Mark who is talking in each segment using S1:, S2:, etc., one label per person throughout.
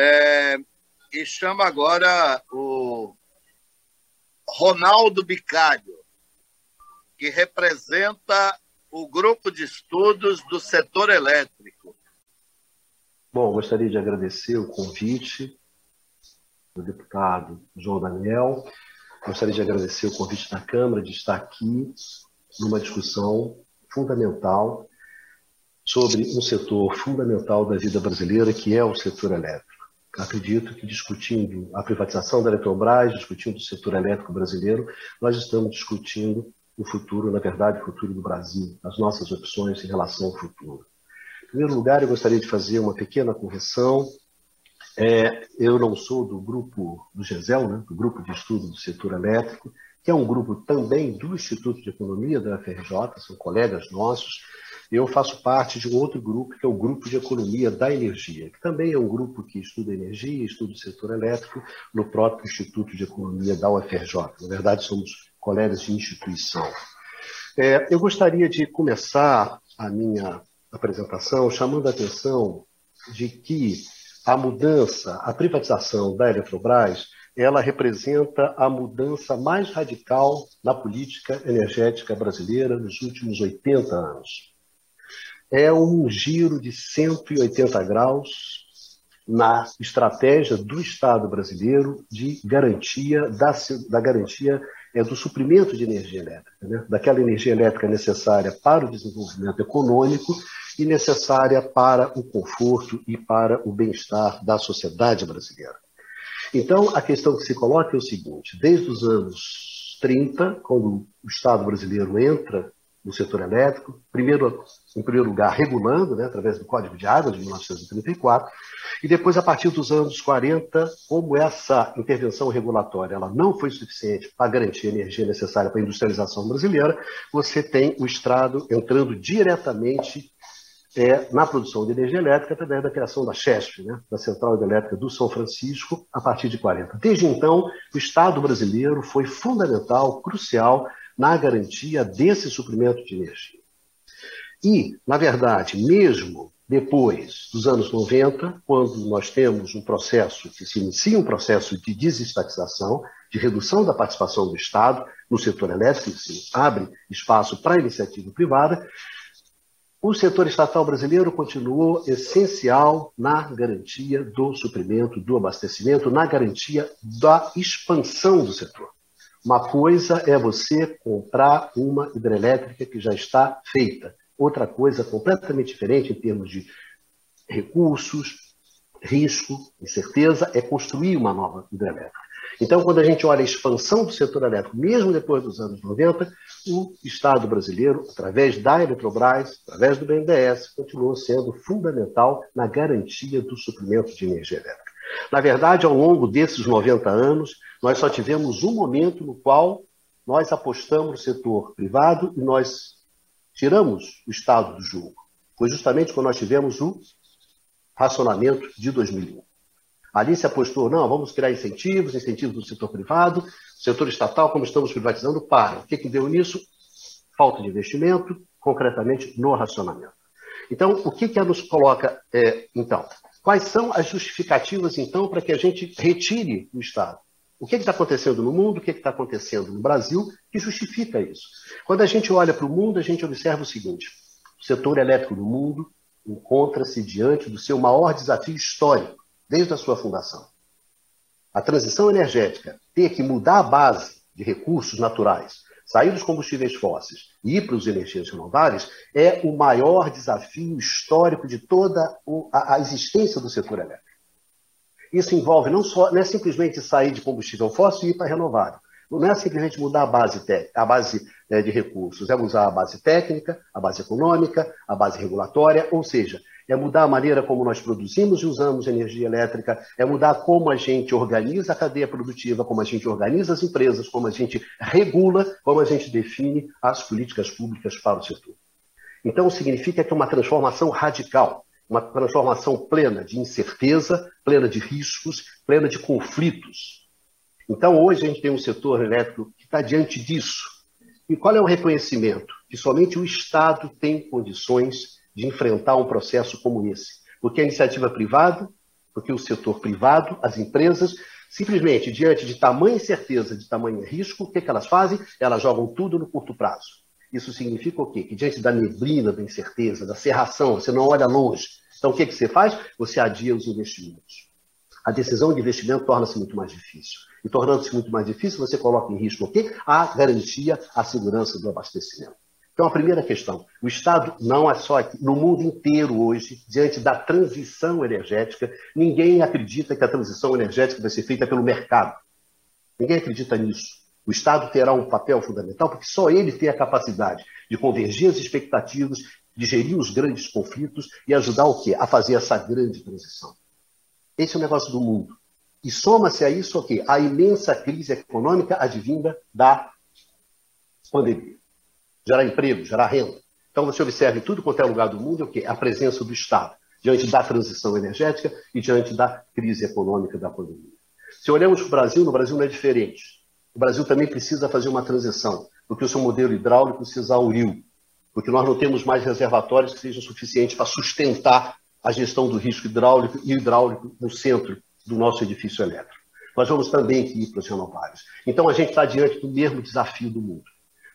S1: É, e chama agora o Ronaldo Bicalho, que representa o grupo de estudos do setor elétrico.
S2: Bom, gostaria de agradecer o convite do deputado João Daniel. Gostaria de agradecer o convite da Câmara de estar aqui numa discussão fundamental sobre um setor fundamental da vida brasileira, que é o setor elétrico. Acredito que discutindo a privatização da Eletrobras, discutindo o setor elétrico brasileiro, nós estamos discutindo o futuro, na verdade, o futuro do Brasil, as nossas opções em relação ao futuro. Em primeiro lugar, eu gostaria de fazer uma pequena correção. É, eu não sou do grupo do GESEL, né, do grupo de estudo do setor elétrico, que é um grupo também do Instituto de Economia da FRJ, são colegas nossos. Eu faço parte de um outro grupo, que é o Grupo de Economia da Energia, que também é um grupo que estuda energia, estuda o setor elétrico, no próprio Instituto de Economia da UFRJ. Na verdade, somos colegas de instituição. É, eu gostaria de começar a minha apresentação chamando a atenção de que a mudança, a privatização da Eletrobras, ela representa a mudança mais radical na política energética brasileira nos últimos 80 anos. É um giro de 180 graus na estratégia do Estado brasileiro de garantia da, da garantia é do suprimento de energia elétrica, né? daquela energia elétrica necessária para o desenvolvimento econômico e necessária para o conforto e para o bem-estar da sociedade brasileira. Então, a questão que se coloca é o seguinte: desde os anos 30, quando o Estado brasileiro entra no setor elétrico, primeiro, em primeiro lugar, regulando, né, através do Código de Água de 1934, e depois, a partir dos anos 40, como essa intervenção regulatória ela não foi suficiente para garantir a energia necessária para a industrialização brasileira, você tem o Estado entrando diretamente é, na produção de energia elétrica através da criação da CHESP, né, da Central Hidrelétrica do São Francisco, a partir de 40. Desde então, o Estado brasileiro foi fundamental, crucial na garantia desse suprimento de energia. E, na verdade, mesmo depois dos anos 90, quando nós temos um processo que se inicia um processo de desestatização, de redução da participação do Estado no setor elétrico, se abre espaço para a iniciativa privada, o setor estatal brasileiro continuou essencial na garantia do suprimento, do abastecimento, na garantia da expansão do setor. Uma coisa é você comprar uma hidrelétrica que já está feita. Outra coisa completamente diferente em termos de recursos, risco, incerteza, é construir uma nova hidrelétrica. Então, quando a gente olha a expansão do setor elétrico, mesmo depois dos anos 90, o Estado brasileiro, através da Eletrobras, através do BNDES, continuou sendo fundamental na garantia do suprimento de energia elétrica. Na verdade, ao longo desses 90 anos, nós só tivemos um momento no qual nós apostamos no setor privado e nós tiramos o Estado do jogo. Foi justamente quando nós tivemos o racionamento de 2001. Ali se apostou, não, vamos criar incentivos, incentivos do setor privado, setor estatal, como estamos privatizando, para. O que, que deu nisso? Falta de investimento, concretamente no racionamento. Então, o que, que nos coloca, é, então? Quais são as justificativas, então, para que a gente retire o Estado? O que está acontecendo no mundo, o que está acontecendo no Brasil, que justifica isso? Quando a gente olha para o mundo, a gente observa o seguinte: o setor elétrico do mundo encontra-se diante do seu maior desafio histórico, desde a sua fundação. A transição energética, ter que mudar a base de recursos naturais, sair dos combustíveis fósseis e ir para os energias renováveis, é o maior desafio histórico de toda a existência do setor elétrico. Isso envolve não só, não é simplesmente sair de combustível fóssil e ir para renovável. Não é simplesmente mudar a base, a base né, de recursos, é usar a base técnica, a base econômica, a base regulatória, ou seja, é mudar a maneira como nós produzimos e usamos energia elétrica, é mudar como a gente organiza a cadeia produtiva, como a gente organiza as empresas, como a gente regula, como a gente define as políticas públicas para o setor. Então, significa que é uma transformação radical, uma transformação plena de incerteza, plena de riscos, plena de conflitos. Então, hoje a gente tem um setor elétrico que está diante disso. E qual é o reconhecimento? Que somente o Estado tem condições de enfrentar um processo como esse. Porque a iniciativa privada, Porque o setor privado, as empresas, simplesmente diante de tamanha incerteza, de tamanho risco, o que, que elas fazem? Elas jogam tudo no curto prazo. Isso significa o quê? Que diante da neblina da incerteza, da cerração, você não olha longe. Então, o que, que você faz? Você adia os investimentos. A decisão de investimento torna-se muito mais difícil. E tornando-se muito mais difícil, você coloca em risco o quê? A garantia, a segurança do abastecimento. Então, a primeira questão: o Estado não é só aqui, no mundo inteiro hoje, diante da transição energética, ninguém acredita que a transição energética vai ser feita pelo mercado. Ninguém acredita nisso. O Estado terá um papel fundamental, porque só ele tem a capacidade de convergir as expectativas, de gerir os grandes conflitos e ajudar o quê? A fazer essa grande transição. Esse é o negócio do mundo. E soma-se a isso o quê? A imensa crise econômica advinda da pandemia. Gerar emprego, gerar renda. Então você observa em tudo quanto é lugar do mundo o quê? A presença do Estado diante da transição energética e diante da crise econômica da pandemia. Se olhamos para o Brasil, no Brasil não é diferente. O Brasil também precisa fazer uma transição, porque o seu modelo hidráulico se exauriu, porque nós não temos mais reservatórios que sejam suficientes para sustentar a gestão do risco hidráulico e hidráulico no centro do nosso edifício elétrico. Nós vamos também ir para os renováveis. Então a gente está diante do mesmo desafio do mundo.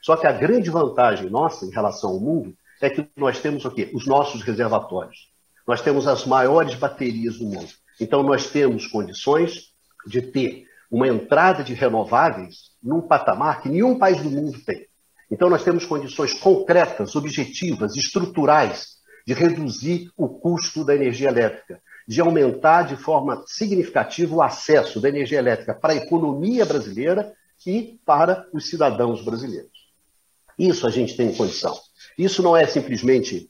S2: Só que a grande vantagem nossa em relação ao mundo é que nós temos o quê? Os nossos reservatórios. Nós temos as maiores baterias do mundo. Então nós temos condições de ter uma entrada de renováveis num patamar que nenhum país do mundo tem. Então, nós temos condições concretas, objetivas, estruturais de reduzir o custo da energia elétrica, de aumentar de forma significativa o acesso da energia elétrica para a economia brasileira e para os cidadãos brasileiros. Isso a gente tem condição. Isso não é simplesmente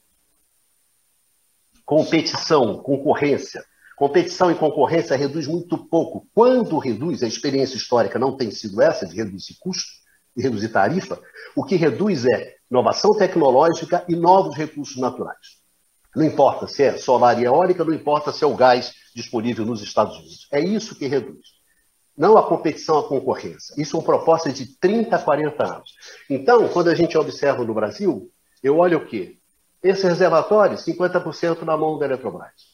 S2: competição, concorrência. Competição e concorrência reduz muito pouco. Quando reduz, a experiência histórica não tem sido essa, de reduzir custo e reduzir tarifa, o que reduz é inovação tecnológica e novos recursos naturais. Não importa se é solar e eólica, não importa se é o gás disponível nos Estados Unidos. É isso que reduz. Não a competição, a concorrência. Isso é uma proposta de 30, 40 anos. Então, quando a gente observa no Brasil, eu olho o quê? Esse reservatório, 50% na mão da Eletrobras.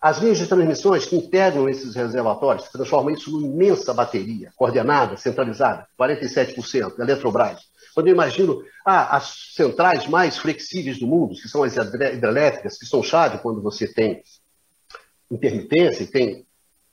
S2: As linhas de transmissões que integram esses reservatórios transformam isso numa imensa bateria, coordenada, centralizada, 47%, Eletrobras. Quando eu imagino ah, as centrais mais flexíveis do mundo, que são as hidrelétricas, que são chave quando você tem intermitência, tem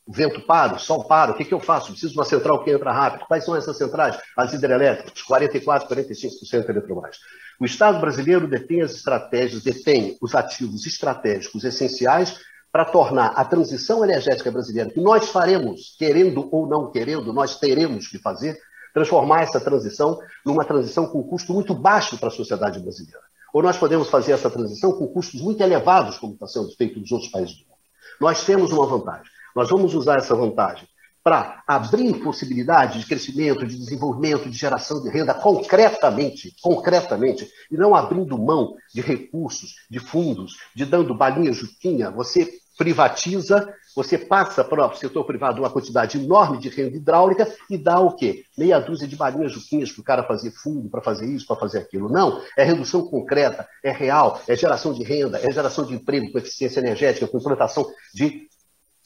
S2: vento paro, sol paro, o que, que eu faço? Preciso de uma central que entra rápido. Quais são essas centrais? As hidrelétricas, 44%, 45% Eletrobras. O Estado brasileiro detém as estratégias, detém os ativos estratégicos essenciais para tornar a transição energética brasileira, que nós faremos, querendo ou não querendo, nós teremos que fazer, transformar essa transição numa transição com custo muito baixo para a sociedade brasileira. Ou nós podemos fazer essa transição com custos muito elevados, como está sendo feito nos outros países do mundo. Nós temos uma vantagem. Nós vamos usar essa vantagem para abrir possibilidades de crescimento, de desenvolvimento, de geração de renda concretamente, concretamente, e não abrindo mão de recursos, de fundos, de dando balinha juquinha, você privatiza, você passa para o setor privado uma quantidade enorme de renda hidráulica e dá o quê? Meia dúzia de balinhas juquinhas para o cara fazer fundo, para fazer isso, para fazer aquilo. Não, é redução concreta, é real, é geração de renda, é geração de emprego com eficiência energética, com implantação de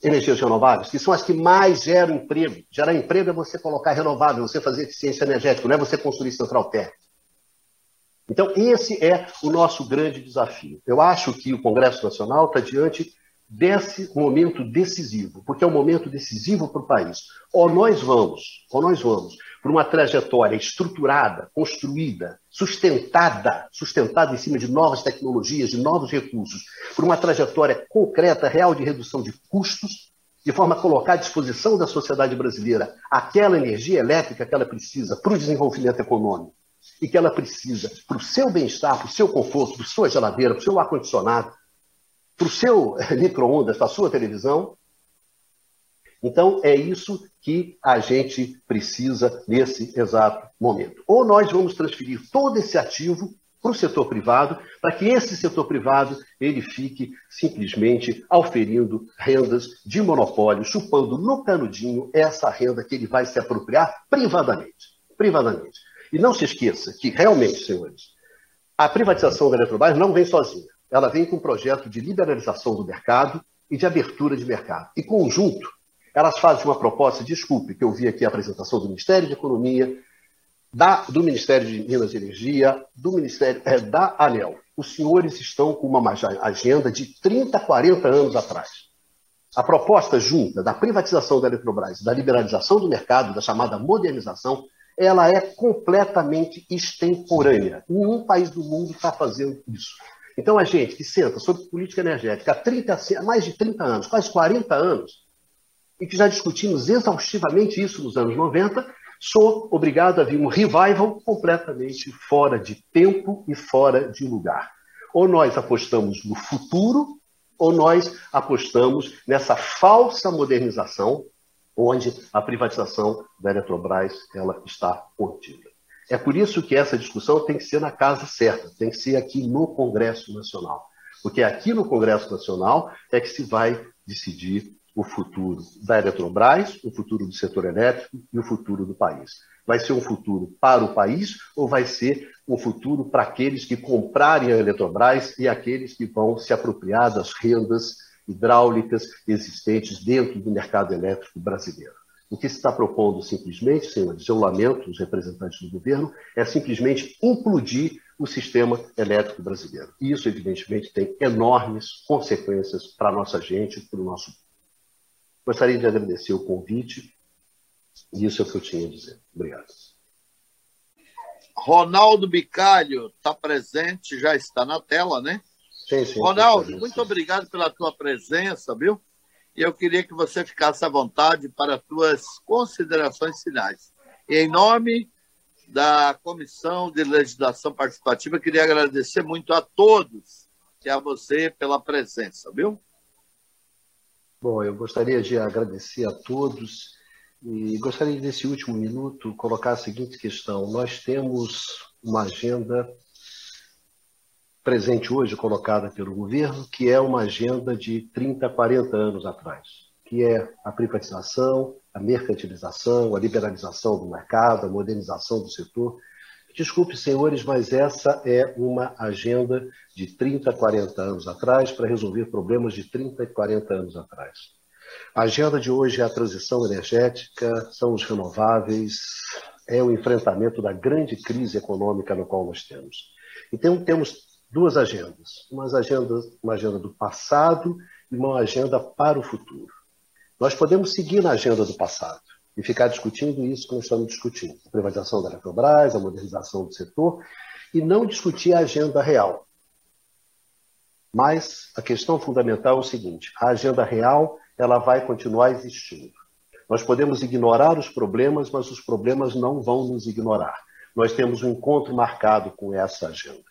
S2: energias renováveis, que são as que mais geram emprego. Gerar emprego é você colocar renovável, você fazer eficiência energética, não é você construir central térmica. Então, esse é o nosso grande desafio. Eu acho que o Congresso Nacional está diante desse momento decisivo, porque é um momento decisivo para o país. Ou nós vamos, ou nós vamos por uma trajetória estruturada, construída, sustentada, sustentada em cima de novas tecnologias, de novos recursos, por uma trajetória concreta, real de redução de custos, de forma a colocar à disposição da sociedade brasileira aquela energia elétrica que ela precisa para o desenvolvimento econômico e que ela precisa para o seu bem-estar, para o seu conforto, para a sua geladeira, para o seu ar-condicionado, para o seu micro-ondas, para a sua televisão. Então, é isso que a gente precisa nesse exato momento. Ou nós vamos transferir todo esse ativo para o setor privado, para que esse setor privado ele fique simplesmente auferindo rendas de monopólio, chupando no canudinho essa renda que ele vai se apropriar privadamente. Privadamente. E não se esqueça que, realmente, senhores, a privatização da Eletrobras não vem sozinha ela vem com um projeto de liberalização do mercado, e de abertura de mercado. E conjunto, elas fazem uma proposta, desculpe, que eu vi aqui a apresentação do Ministério de Economia, da, do Ministério de Minas e Energia, do Ministério é, da ANEL. Os senhores estão com uma agenda de 30, 40 anos atrás. A proposta junta da privatização da Eletrobras, da liberalização do mercado, da chamada modernização, ela é completamente extemporânea. Nenhum país do mundo está fazendo isso. Então, a gente que senta sobre política energética há, 30, há mais de 30 anos, quase 40 anos, e que já discutimos exaustivamente isso nos anos 90, sou obrigado a vir um revival completamente fora de tempo e fora de lugar. Ou nós apostamos no futuro, ou nós apostamos nessa falsa modernização, onde a privatização da Eletrobras ela está contida. É por isso que essa discussão tem que ser na casa certa, tem que ser aqui no Congresso Nacional. Porque aqui no Congresso Nacional é que se vai decidir o futuro da Eletrobras, o futuro do setor elétrico e o futuro do país. Vai ser um futuro para o país ou vai ser um futuro para aqueles que comprarem a Eletrobras e aqueles que vão se apropriar das rendas hidráulicas existentes dentro do mercado elétrico brasileiro? O que se está propondo simplesmente, senhores, eu lamento os representantes do governo, é simplesmente implodir o sistema elétrico brasileiro. E isso, evidentemente, tem enormes consequências para a nossa gente, para o nosso Gostaria de agradecer o convite e isso é o que eu tinha a dizer. Obrigado.
S1: Ronaldo Bicalho está presente, já está na tela, né?
S2: Sim, sim.
S1: Ronaldo, muito obrigado pela tua presença, viu? E eu queria que você ficasse à vontade para tuas considerações finais. Em nome da Comissão de Legislação Participativa, queria agradecer muito a todos e a você pela presença, viu?
S2: Bom, eu gostaria de agradecer a todos e gostaria nesse último minuto colocar a seguinte questão. Nós temos uma agenda presente hoje colocada pelo governo, que é uma agenda de 30, 40 anos atrás, que é a privatização, a mercantilização, a liberalização do mercado, a modernização do setor Desculpe, senhores, mas essa é uma agenda de 30, 40 anos atrás para resolver problemas de 30 e 40 anos atrás. A agenda de hoje é a transição energética, são os renováveis, é o enfrentamento da grande crise econômica no qual nós temos. Então, temos duas agendas: uma agenda, uma agenda do passado e uma agenda para o futuro. Nós podemos seguir na agenda do passado e ficar discutindo isso que nós estamos discutindo. A privatização da Eletrobras, a modernização do setor, e não discutir a agenda real. Mas a questão fundamental é o seguinte: a agenda real ela vai continuar existindo. Nós podemos ignorar os problemas, mas os problemas não vão nos ignorar. Nós temos um encontro marcado com essa agenda.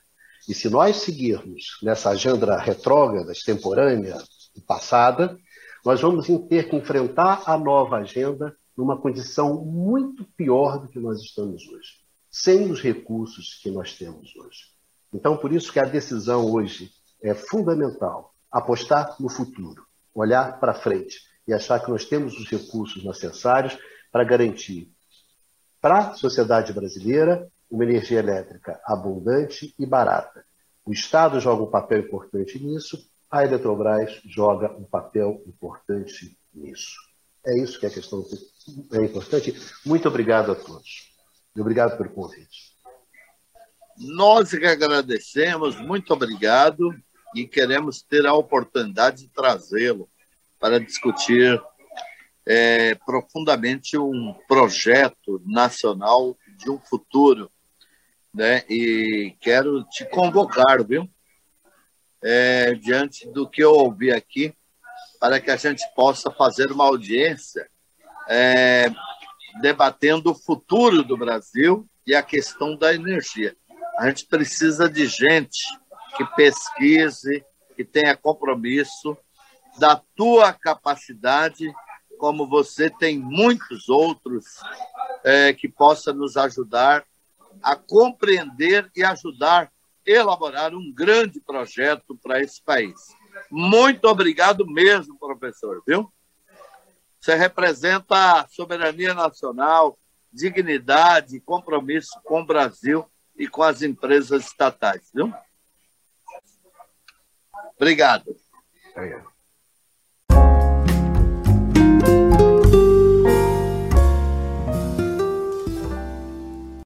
S2: E se nós seguirmos nessa agenda retrógrada, extemporânea e passada, nós vamos ter que enfrentar a nova agenda numa condição muito pior do que nós estamos hoje, sem os recursos que nós temos hoje. Então, por isso que a decisão hoje é fundamental apostar no futuro, olhar para frente e achar que nós temos os recursos necessários para garantir para a sociedade brasileira uma energia elétrica abundante e barata. O Estado joga um papel importante nisso, a Eletrobras joga um papel importante nisso. É isso que é a questão é importante. Muito obrigado a todos. Obrigado pelo convite.
S1: Nós que agradecemos, muito obrigado e queremos ter a oportunidade de trazê-lo para discutir é, profundamente um projeto nacional de um futuro. Né? E quero te convocar, viu? É, diante do que eu ouvi aqui, para que a gente possa fazer uma audiência é, debatendo o futuro do Brasil e a questão da energia. A gente precisa de gente que pesquise, que tenha compromisso, da tua capacidade, como você tem muitos outros é, que possa nos ajudar a compreender e ajudar a elaborar um grande projeto para esse país. Muito obrigado mesmo, professor, viu? Você representa soberania nacional, dignidade, compromisso com o Brasil e com as empresas estatais, viu? Obrigado. Obrigado.